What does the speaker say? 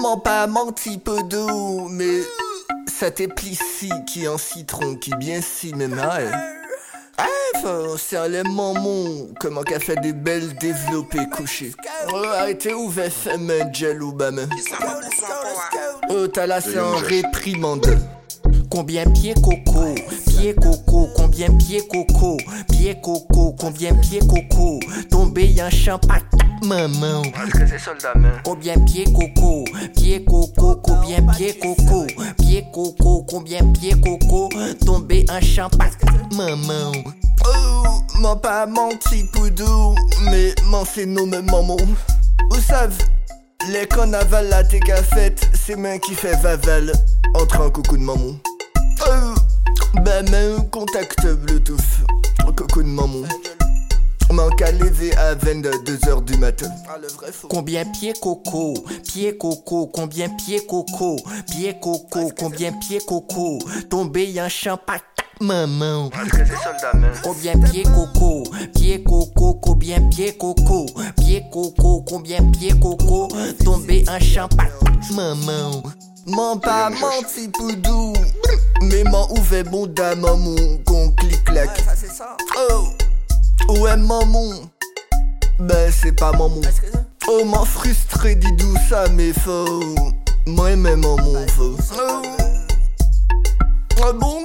m'en pas menti peu d'eau, mais ça t'éplicie qui en citron qui bien si mais mal. Ah, c'est un lait maman, comment qu'a fait des belles développées couchées. Oh, arrêtez où va faire gel ou bam. Oh, t'as là, c'est un réprimande. Combien pieds coco? Pieds coco, combien pieds coco? Pieds coco, combien pieds coco? Tombé un champ maman. Combien pieds coco? Pieds coco, combien pieds coco? Pieds coco, combien pieds coco? Tombé un champ maman. Oh, m'en pas menti poudou, mais m'en c'est nommé maman. Vous savez, les qu'on la t'es c'est main qui fait vaval entre un coucou de maman. Oh, bah main contact Bluetooth, coucou de maman. Manque à lever à 22h du matin. Ah, combien pieds coco? Pieds coco, combien pieds coco? Pieds coco, combien pieds coco? Tombé un champagne maman. Combien pieds coco? Pieds coco, combien pieds coco? Pieds coco, combien pieds coco? Tombé un champagne maman. M'en pas menti poudou Mais m'en ouvert bon dame maman qu'on clic clac. Oh. Ouais maman Ben c'est pas maman Oh m'en frustré dit d'où ça mais faux? Moi-même maman faux. Oh. bon gangsta man